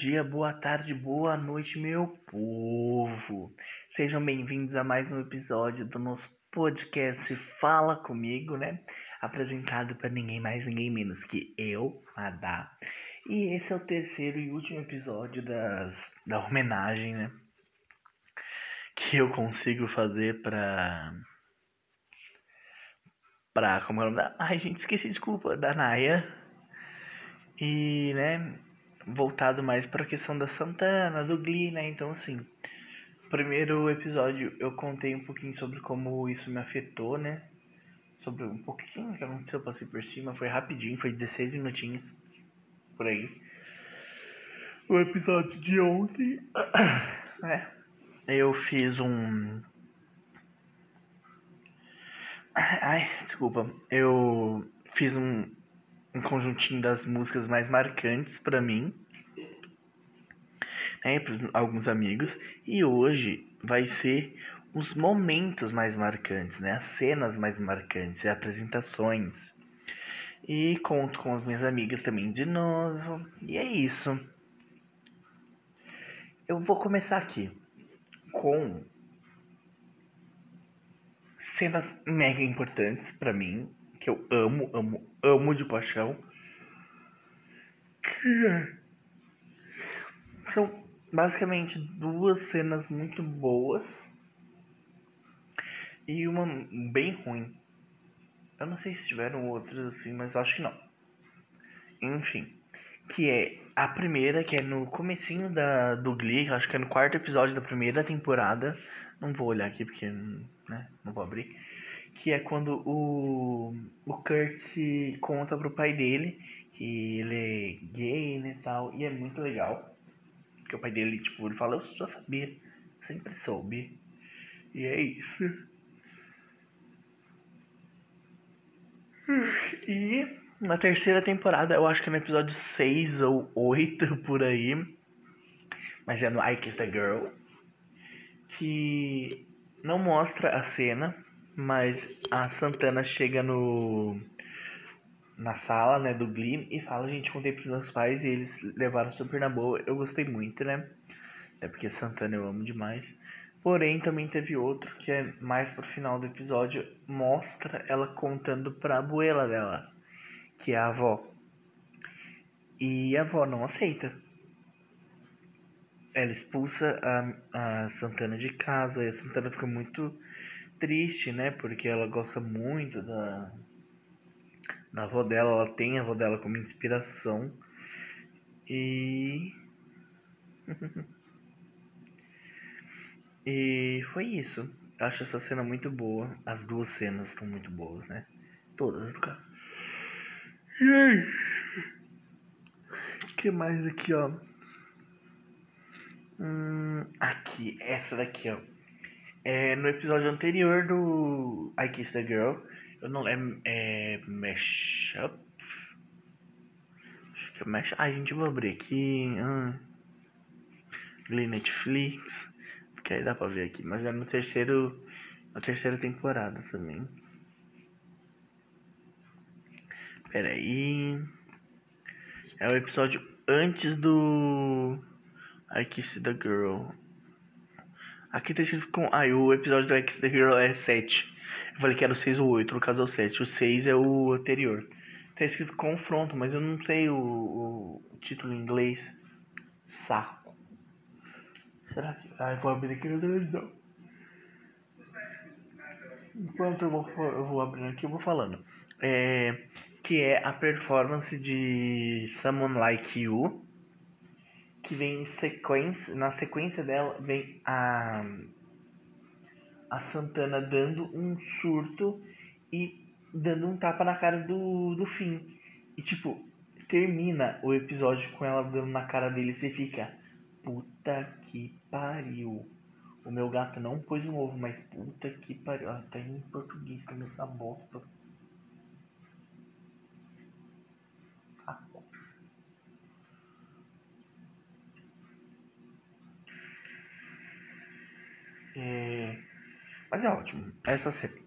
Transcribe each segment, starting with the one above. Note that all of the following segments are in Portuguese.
dia, boa tarde, boa noite, meu povo. Sejam bem-vindos a mais um episódio do nosso podcast Fala Comigo, né? Apresentado para ninguém mais, ninguém menos que eu, Adá. E esse é o terceiro e último episódio das, da homenagem, né? Que eu consigo fazer pra. Pra. Como é o nome da. Ai, gente, esqueci, desculpa. Da Naya. E, né? Voltado mais para a questão da Santana, do Glee, né? Então, assim, primeiro episódio eu contei um pouquinho sobre como isso me afetou, né? Sobre um pouquinho que aconteceu, eu passei por cima, foi rapidinho, foi 16 minutinhos por aí. O episódio de ontem, né? Eu fiz um. Ai, desculpa. Eu fiz um, um conjuntinho das músicas mais marcantes para mim, né, para alguns amigos, e hoje vai ser os momentos mais marcantes, né, as cenas mais marcantes, as apresentações. E conto com as minhas amigas também de novo. E é isso. Eu vou começar aqui com cenas mega importantes para mim que eu amo, amo, amo de paixão. Que. São basicamente duas cenas muito boas e uma bem ruim. Eu não sei se tiveram outras assim, mas acho que não. Enfim, que é a primeira, que é no comecinho da, do Glee, acho que é no quarto episódio da primeira temporada. Não vou olhar aqui porque, né, não vou abrir que é quando o, o Kurt conta pro pai dele que ele é gay, né, tal, e é muito legal. Porque o pai dele, tipo, ele fala, eu já sabia, sempre soube. E é isso. E na terceira temporada, eu acho que é no episódio 6 ou 8 por aí, mas é no I Kiss the Girl, que não mostra a cena, mas a Santana chega no na sala, né, do Glee e fala, gente, contei pros meus pais e eles levaram super na boa. Eu gostei muito, né? Até porque Santana eu amo demais. Porém, também teve outro que é mais pro final do episódio, mostra ela contando pra abuela dela, que é a avó. E a avó não aceita. Ela expulsa a, a Santana de casa e a Santana fica muito triste, né? Porque ela gosta muito da, da avó dela, ela tem a avó dela como inspiração. E. e foi isso. Acho essa cena muito boa. As duas cenas estão muito boas, né? Todas do cara. E aí? O que mais aqui, ó? Hum, aqui, essa daqui, ó. É, no episódio anterior do I Kiss the Girl, eu não lembro. É. Mashup? Acho que é Mashup. Ai, gente, vou abrir aqui. Hum. Netflix. Porque aí dá pra ver aqui. Mas é no terceiro. Na terceira temporada também. Pera aí. É o episódio antes do. I Kiss the Girl. Aqui tá escrito com. Ah, o episódio do X The Hero é 7. Eu falei que era o 6 ou 8, no caso é o 7. O 6 é o anterior. Tá escrito confronto, mas eu não sei o, o título em inglês. Saco. Será que. Ah, eu vou abrir aqui na televisão. Enquanto eu vou, eu vou abrindo aqui, eu vou falando. É, que é a performance de Someone Like You que vem em sequência, na sequência dela vem a a Santana dando um surto e dando um tapa na cara do, do fim. E tipo, termina o episódio com ela dando na cara dele e você fica, puta que pariu. O meu gato não pôs um ovo, mas puta que pariu. Ah, tá em português também essa bosta. É... Mas é ótimo. Essa série.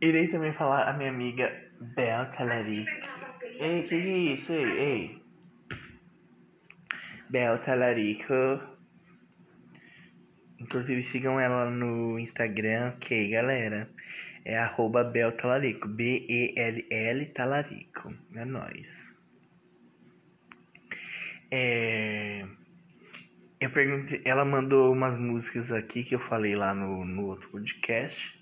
Irei também falar a minha amiga Bel Caleri. Ei, que é isso? Ei, ei. Bel Talarico. Inclusive sigam ela no Instagram, ok, galera? É arroba Bel Talarico. B-E-L-L Talarico. É nóis. É... Eu perguntei, ela mandou umas músicas aqui que eu falei lá no, no outro podcast,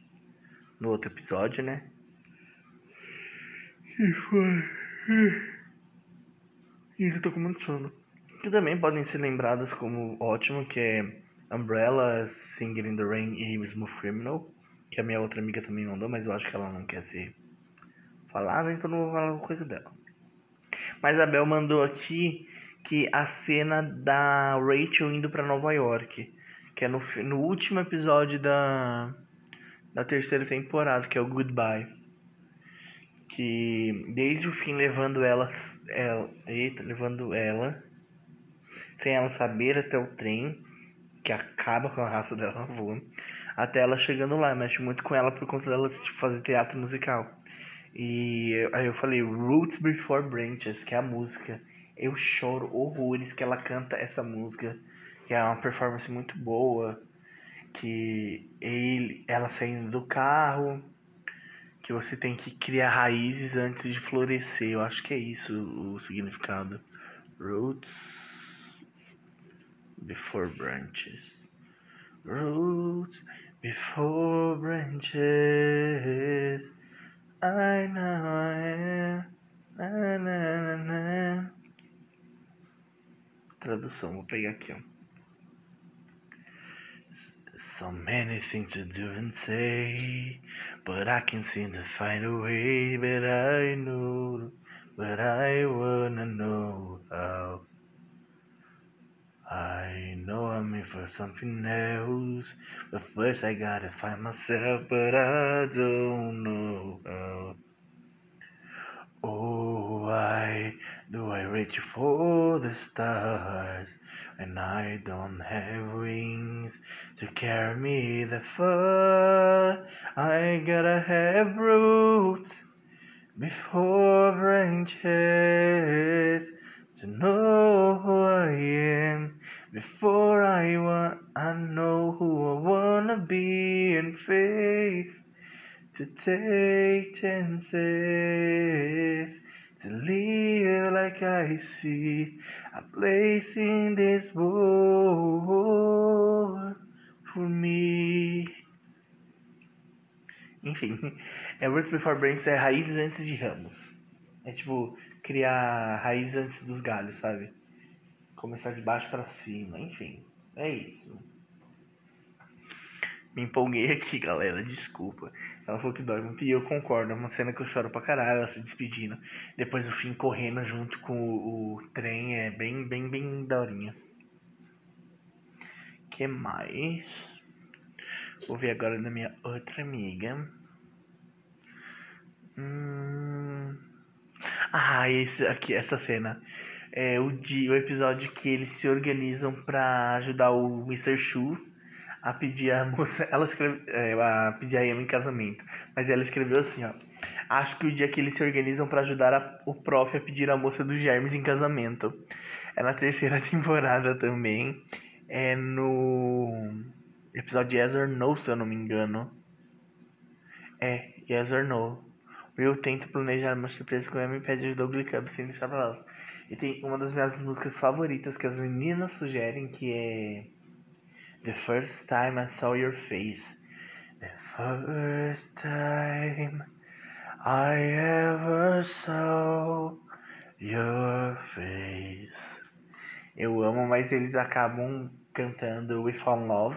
no outro episódio, né? E foi. E eu tô com muito sono. Que também podem ser lembradas como ótimo, que é Umbrella, Singing in the Rain e Smooth Criminal, que a minha outra amiga também mandou, mas eu acho que ela não quer ser falada, então não vou falar coisa dela. Mas a Bel mandou aqui que a cena da Rachel indo para Nova York, que é no, no último episódio da, da terceira temporada, que é o Goodbye. Que desde o fim levando ela, ela eita, levando ela sem ela saber até o trem, que acaba com a raça dela voando, até ela chegando lá, mexe muito com ela por conta dela tipo, fazer teatro musical. E aí eu falei Roots Before Branches, que é a música eu choro horrores que ela canta essa música, que é uma performance muito boa, que ele, ela saindo do carro, que você tem que criar raízes antes de florescer. Eu acho que é isso o significado. Roots before branches. Roots before branches. I know I am. Na, na, na, Tradução, vou pegar aqui, ó. So many things to do and say, but I can't seem to find a way. But I know, but I wanna know how. I know I'm in for something else, but first I gotta find myself, but I don't know how. Why do I reach for the stars when I don't have wings to carry me that far? I gotta have roots before branches to know who I am. Before I want, I know who I wanna be in faith to take chances, to live like I see a place in this world for me. Enfim, é Roots Before Branches é raízes antes de ramos. É tipo criar raízes antes dos galhos, sabe? Começar de baixo para cima, enfim. É isso. Me empolguei aqui, galera, desculpa. Ela falou que dói muito e eu concordo. É uma cena que eu choro pra caralho, ela se despedindo. Depois o fim correndo junto com o, o trem é bem, bem, bem daorinha. que mais? Vou ver agora da minha outra amiga. Hum... Ah, esse aqui, essa cena. É o, dia, o episódio que eles se organizam para ajudar o Mr. Shu a pedir a moça, ela escreve, é, a pedir a Emma em casamento, mas ela escreveu assim, ó. Acho que o dia que eles se organizam para ajudar a, o prof a pedir a moça dos germes em casamento. É na terceira temporada também. É no episódio Yes or No, se eu não me engano. É, Yes or No. Eu tento planejar uma surpresa com Emma e pede ajuda ao Glee sem deixar pra elas. E tem uma das minhas músicas favoritas que as meninas sugerem, que é The first time I saw your face. The first time I ever saw your face. Eu amo, mas eles acabam cantando We Fall in Love.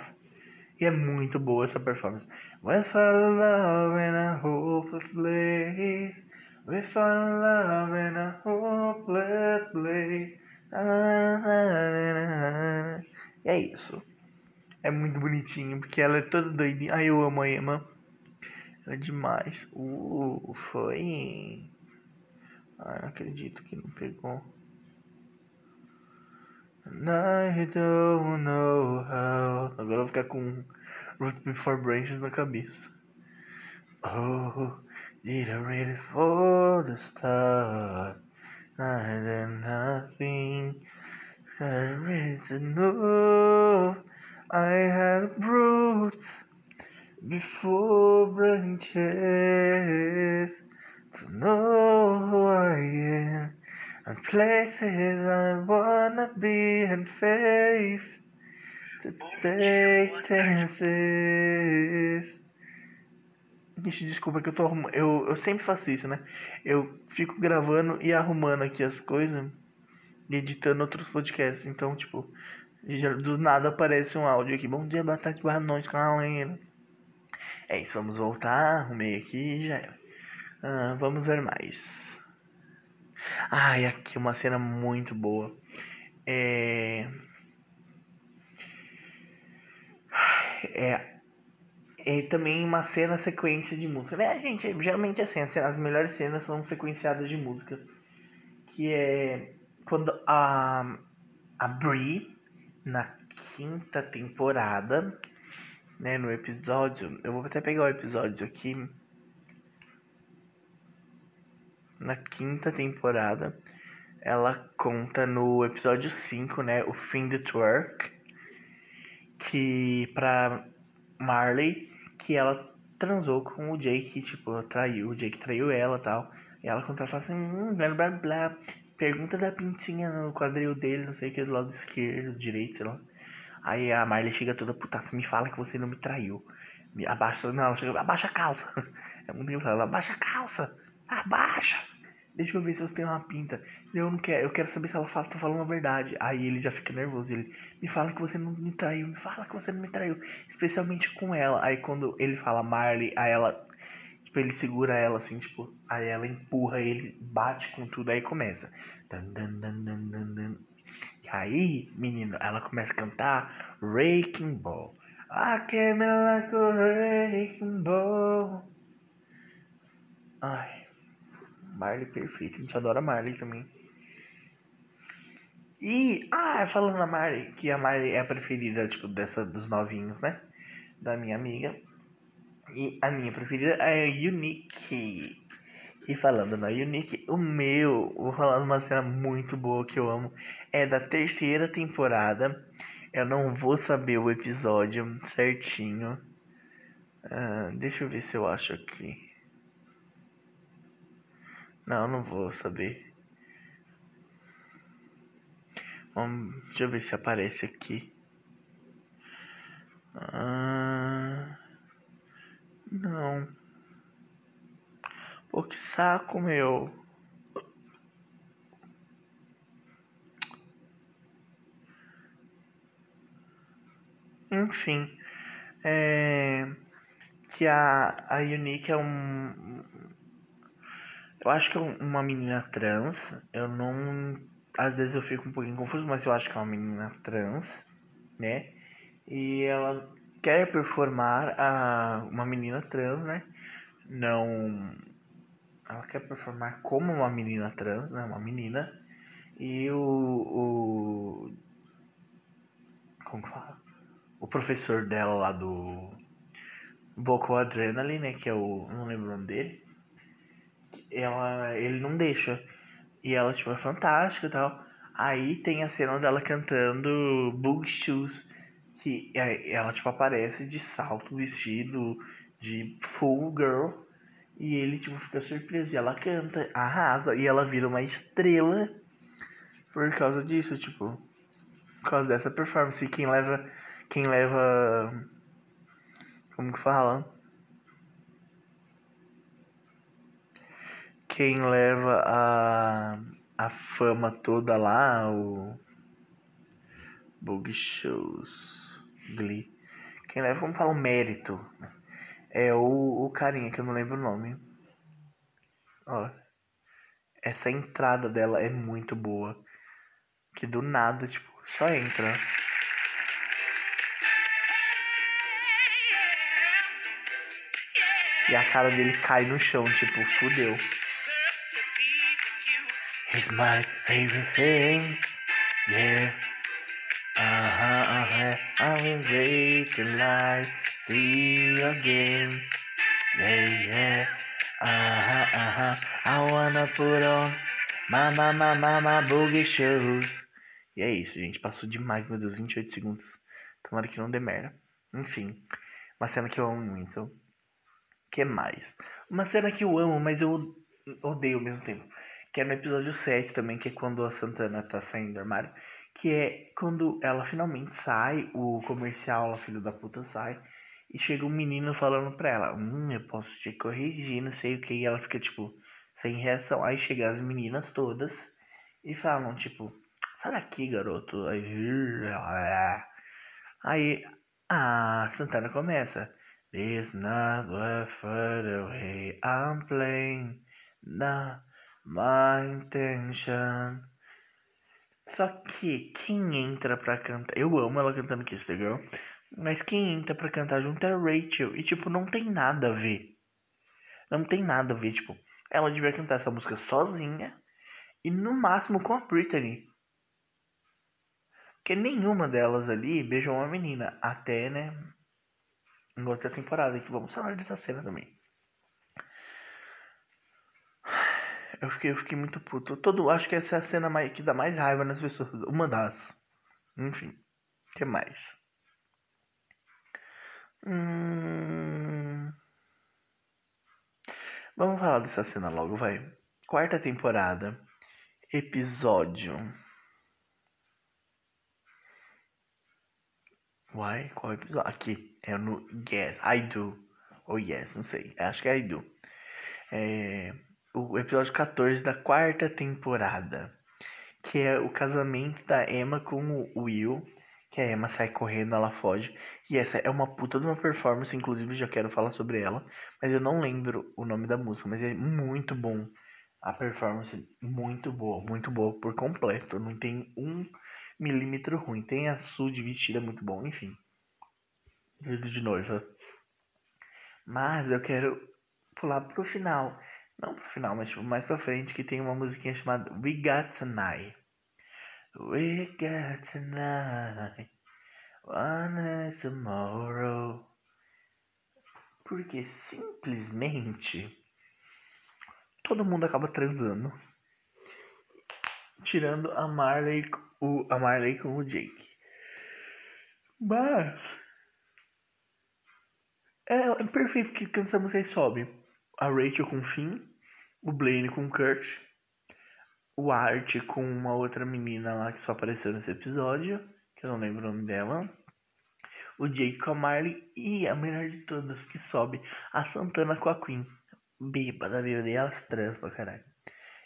E é muito boa essa performance. We fall in love in a hopeless place. We fall in love in a hopeless place. E é isso. É muito bonitinho, porque ela é toda doidinha. Ai, eu amo a Emma. Ela é demais. Uh, foi. Ai, não acredito que não pegou. I don't know how. Agora eu vou ficar com Root Before Branches na cabeça. Oh, did I really fall the star? I did nothing I really know I had roots before branches to know who I am and places I wanna be and faith to take chances. Ixi, desculpa que eu tô arrumando. Eu, eu sempre faço isso, né? Eu fico gravando e arrumando aqui as coisas e editando outros podcasts. Então, tipo, do nada aparece um áudio aqui. Bom dia, boa tarde, boa noite, galera. É isso, vamos voltar. Arrumei aqui já era. Ah, vamos ver mais. Ah, e aqui uma cena muito boa. É. É. É também uma cena sequência de música. É, gente, geralmente é assim, as melhores cenas são sequenciadas de música. Que é quando a, a Brie, na quinta temporada, né, no episódio, eu vou até pegar o episódio aqui. Na quinta temporada, ela conta no episódio 5, né, o fim de Twerk, que pra Marley, que ela transou com o Jake, tipo, traiu, o Jake traiu ela tal. E ela conta, fala assim, hum, blá blá blá, pergunta da pintinha no quadril dele, não sei o que, do lado esquerdo, direito, sei lá. Aí a Marley chega toda putaça, me fala que você não me traiu. Me abaixa, não, ela chega, abaixa a calça. É muito engraçado, ela abaixa a calça. Abaixa. Deixa eu ver se você tem uma pinta. Eu não quero, eu quero saber se ela fala, tá falando a verdade. Aí ele já fica nervoso, ele me fala que você não me traiu, me fala que você não me traiu, especialmente com ela. Aí quando ele fala Marley, aí ela tipo, ele segura ela assim, tipo, aí ela empurra ele, bate com tudo, aí começa. Dan, dan, dan, dan, dan, dan. E aí, menino, ela começa a cantar Raking Ball. I came like a Raking Ball. Ai, Marley perfeito. A gente adora Marley também. E, ah, falando na Marley, que a Marley é a preferida, tipo, dessa dos novinhos, né? Da minha amiga. E a minha preferida é Unique. E falando na Unique, o meu, vou falar de uma cena muito boa que eu amo. É da terceira temporada. Eu não vou saber o episódio certinho. Ah, deixa eu ver se eu acho aqui. Não, não vou saber. Vamos, deixa eu ver se aparece aqui. Ah, não. Pô, que saco, meu. Enfim. É, que a, a Unique é um. Eu acho que é uma menina trans. Eu não. Às vezes eu fico um pouquinho confuso, mas eu acho que é uma menina trans, né? E ela quer performar a, uma menina trans, né? Não. Ela quer performar como uma menina trans, né? Uma menina. E o. o como que fala? O professor dela lá do. Vocal Adrenaline, né? Que é o. Não lembro o nome dele. Ela, ele não deixa. E ela, tipo, é fantástica e tal. Aí tem a cena dela cantando Bug Shoes que ela tipo aparece de salto, vestido de full girl e ele tipo fica surpreso e ela canta, arrasa e ela vira uma estrela por causa disso, tipo, por causa dessa performance. Quem leva quem leva como que fala? Quem leva a a fama toda lá, o Bug Shows. Glee. Quem leva, vamos falar o mérito. É o, o carinha que eu não lembro o nome. Ó. Essa entrada dela é muito boa. Que do nada, tipo, só entra. E a cara dele cai no chão, tipo, fudeu. It's my favorite thing. Yeah. Wait till I see you again. Yeah, yeah. Uh-huh, uh-huh, I wanna put on my, my, my, my, my boogie shoes. E é isso, gente. Passou demais, meu Deus, 28 segundos. Tomara que não dê merda. Enfim, uma cena que eu amo muito. que mais? Uma cena que eu amo, mas eu odeio ao mesmo tempo. Que é no episódio 7 também, que é quando a Santana tá saindo do armário. Que é quando ela finalmente sai, o comercial, a filho da puta, sai. E chega um menino falando pra ela, hum, eu posso te corrigir, não sei o que. E ela fica, tipo, sem reação. Aí chega as meninas todas e falam, tipo, sai daqui, garoto. Aí, aí a Santana começa. This not the further way I'm playing. Not my intention. Só que quem entra pra cantar. Eu amo ela cantando Kiss the Girl. Mas quem entra pra cantar junto é a Rachel. E tipo, não tem nada a ver. Não tem nada a ver. Tipo, ela devia cantar essa música sozinha. E no máximo com a Britney. Porque nenhuma delas ali beijou uma menina. Até, né? Em outra temporada. Que vamos falar dessa cena também. Eu fiquei, eu fiquei muito puto. Todo, acho que essa é a cena mais, que dá mais raiva nas pessoas. Uma das. Enfim. O que mais? Hum... Vamos falar dessa cena logo, vai. Quarta temporada. Episódio. Uai, qual episódio? Aqui. É no Yes, I Do. Ou Yes, não sei. Acho que é I Do. É o episódio 14 da quarta temporada, que é o casamento da Emma com o Will, que a Emma sai correndo, ela foge, e essa é uma puta de uma performance, inclusive já quero falar sobre ela, mas eu não lembro o nome da música, mas é muito bom. A performance muito boa, muito boa por completo, não tem um milímetro ruim. Tem a Su de vestida muito bom, enfim. Vídeo de noiva. Mas eu quero pular pro final não pro final, mas tipo, mais pra frente que tem uma musiquinha chamada We Got Tonight. We got tonight. One tomorrow. Porque simplesmente todo mundo acaba transando. Tirando a Marley, o, a Marley com o Jake. Mas é, é perfeito que essa música sobe. A Rachel com Finn o Blaine com Kurt, o Art com uma outra menina lá que só apareceu nesse episódio, que eu não lembro o nome dela, o Jake com a Marley e a melhor de todas que sobe, a Santana com a Queen. Bêbada, bêbada, e elas transam pra caralho.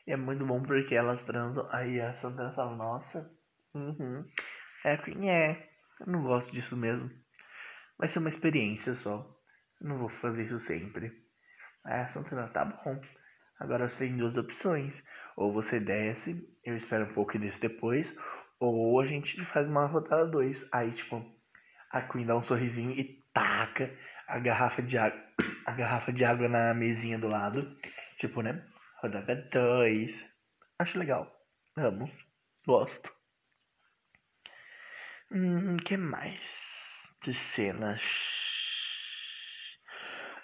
E é muito bom porque elas transam, aí a Santana fala, nossa, uhum, é a Queen é, eu não gosto disso mesmo. Vai ser uma experiência só, não vou fazer isso sempre. A Santana, tá bom. Agora você tem duas opções. Ou você desce, eu espero um pouco e desço depois. Ou a gente faz uma rodada 2. Aí, tipo, a Queen dá um sorrisinho e taca a garrafa de água, a garrafa de água na mesinha do lado. Tipo, né? Rodada 2. Acho legal. Amo. Gosto. Hum, que mais? De cenas.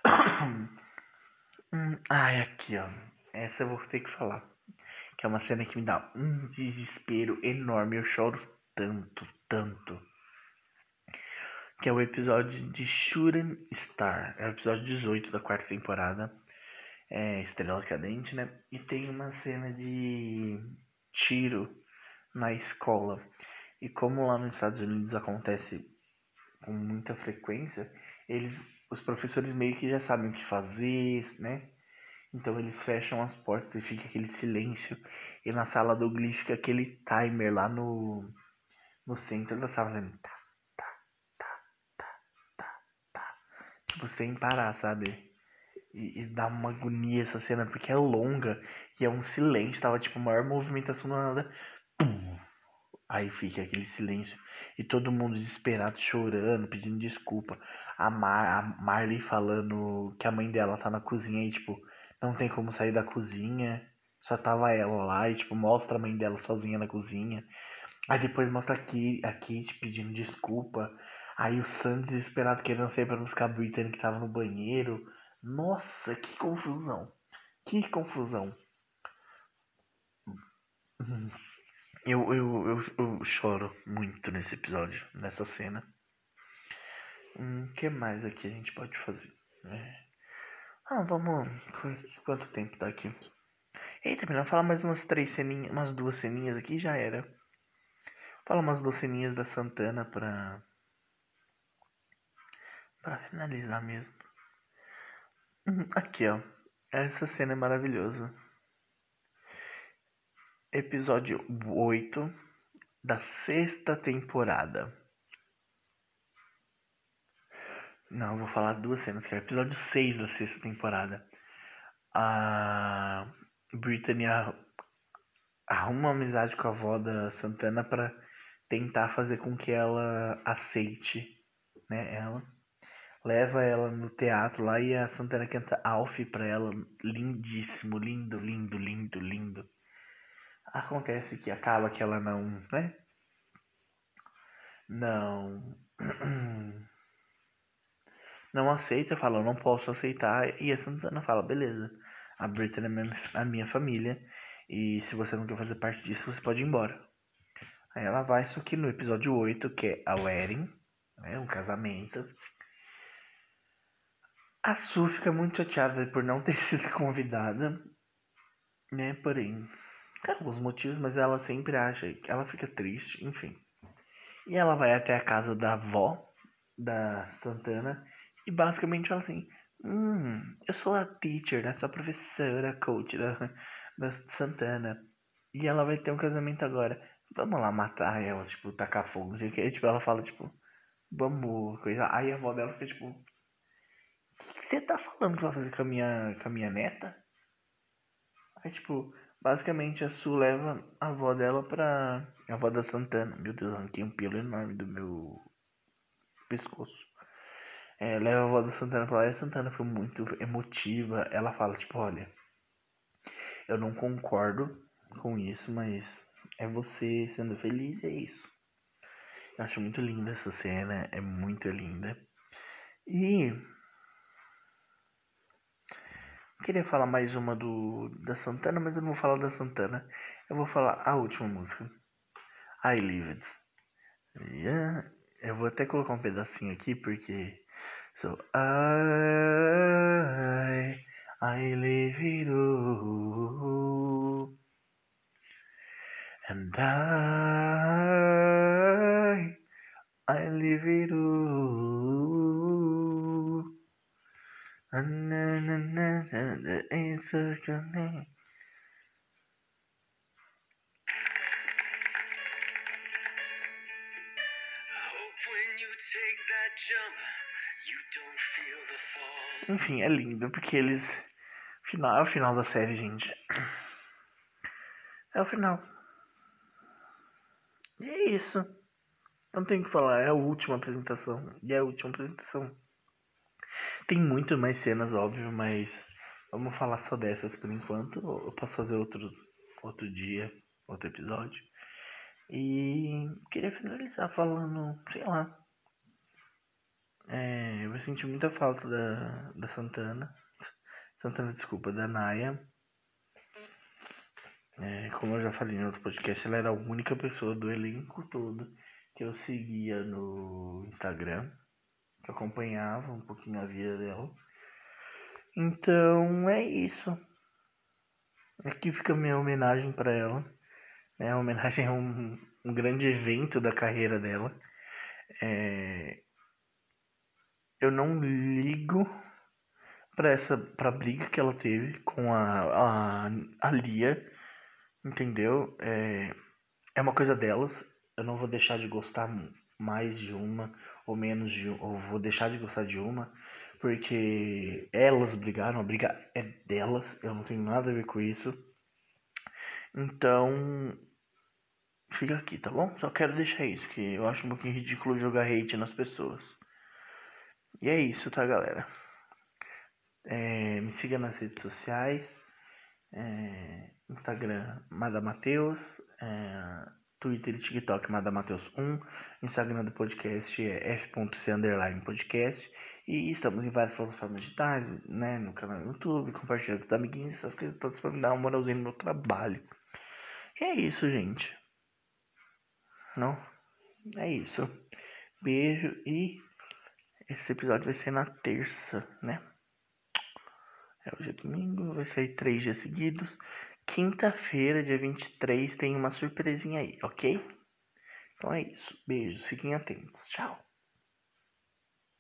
Hum, ai, aqui, ó. Essa eu vou ter que falar. Que é uma cena que me dá um desespero enorme. Eu choro tanto, tanto. Que é o episódio de Shooting Star. É o episódio 18 da quarta temporada. É Estrela Cadente, né? E tem uma cena de tiro na escola. E como lá nos Estados Unidos acontece com muita frequência, eles os professores meio que já sabem o que fazer, né? Então eles fecham as portas e fica aquele silêncio. E na sala do Glee fica aquele timer lá no, no centro da sala fazendo tá, tá, tá, tá, tá, tá. Tipo, sem parar, sabe? E, e, dá uma agonia essa cena, porque é longa e é um silêncio. Tava tipo, maior movimentação do nada. Pum, Aí fica aquele silêncio e todo mundo desesperado, chorando, pedindo desculpa. A, Mar, a Marley falando que a mãe dela tá na cozinha e, tipo, não tem como sair da cozinha. Só tava ela lá e, tipo, mostra a mãe dela sozinha na cozinha. Aí depois mostra aqui, a Kate pedindo desculpa. Aí o Sam desesperado querendo sair pra buscar a Britney que tava no banheiro. Nossa, que confusão. Que confusão. Eu, eu, eu, eu, choro muito nesse episódio, nessa cena. Hum, que mais aqui a gente pode fazer? É. Ah, vamos. Quanto tempo tá aqui? Eita, melhor falar mais umas três ceninhas, umas duas ceninhas aqui já era. Fala umas duas ceninhas da Santana pra. pra finalizar mesmo. Hum, aqui, ó. Essa cena é maravilhosa. Episódio 8 da sexta temporada. Não, vou falar duas cenas, que é o episódio 6 da sexta temporada. A Brittany arruma uma amizade com a avó da Santana para tentar fazer com que ela aceite, né, ela. Leva ela no teatro lá e a Santana canta Alf pra ela, lindíssimo, lindo, lindo, lindo, lindo. Acontece que acaba que ela não, né? Não não aceita, fala, eu não posso aceitar, e a Santana fala, beleza, a Britney é a minha família, e se você não quer fazer parte disso, você pode ir embora. Aí ela vai, só que no episódio 8, que é a wedding, né, um casamento, a Su fica muito chateada por não ter sido convidada, né, porém, tem alguns motivos, mas ela sempre acha, ela fica triste, enfim. E ela vai até a casa da avó da Santana e basicamente fala assim: Hum, eu sou a teacher, né? Sou a professora, coach da, da Santana. E ela vai ter um casamento agora. Vamos lá matar ela, tipo, tacar fogo, não sei o que. Tipo, ela fala, tipo, vamos, coisa. Aí a avó dela fica tipo. O que você tá falando que vai fazer com a minha, com a minha neta? Aí, tipo, basicamente a Su leva a avó dela pra. A avó da Santana. Meu Deus, arranquei um pelo enorme do meu pescoço. É, leva a avó da Santana pra lá e a Santana foi muito emotiva. Ela fala, tipo, olha, eu não concordo com isso, mas é você sendo feliz e é isso. Eu acho muito linda essa cena, é muito linda. E queria falar mais uma do da Santana, mas eu não vou falar da Santana. Eu vou falar a última música. I Live It. Yeah. Eu vou até colocar um pedacinho aqui porque So I, I live it all, and I, I live it all. And then, and then, and then, it's such a name. Enfim, é lindo porque eles. Final, é o final da série, gente. É o final. E é isso. Não tem o que falar, é a última apresentação. E é a última apresentação. Tem muito mais cenas, óbvio, mas vamos falar só dessas por enquanto. Eu posso fazer outro, outro dia, outro episódio. E queria finalizar falando, sei lá, é, eu senti muita falta da, da Santana. Santana, desculpa, da Naya. É, como eu já falei em outro podcast, ela era a única pessoa do elenco todo que eu seguia no Instagram, que acompanhava um pouquinho a vida dela. Então é isso. Aqui fica minha homenagem para ela. É uma homenagem a um, um grande evento da carreira dela. É, eu não ligo para essa pra briga que ela teve com a, a, a Lia, entendeu? É, é uma coisa delas. Eu não vou deixar de gostar mais de uma ou menos de ou vou deixar de gostar de uma porque elas brigaram, a briga é delas, eu não tenho nada a ver com isso. Então, fica aqui, tá bom? Só quero deixar isso, que eu acho um pouquinho ridículo jogar hate nas pessoas. E é isso, tá, galera? É, me siga nas redes sociais. É, Instagram Madamateus, é, Twitter e TikTok Madamateus1, Instagram do podcast é f.c underline podcast e estamos em várias plataformas digitais, né, no canal do YouTube, compartilhando com os amiguinhos, essas coisas todas para me dar uma moralzinha no meu trabalho. E é isso, gente. Não? É isso. Beijo e esse episódio vai ser na terça, né? É hoje é domingo, vai sair três dias seguidos. Quinta-feira, dia 23, tem uma surpresinha aí, ok? Então é isso. Beijos, fiquem atentos. Tchau.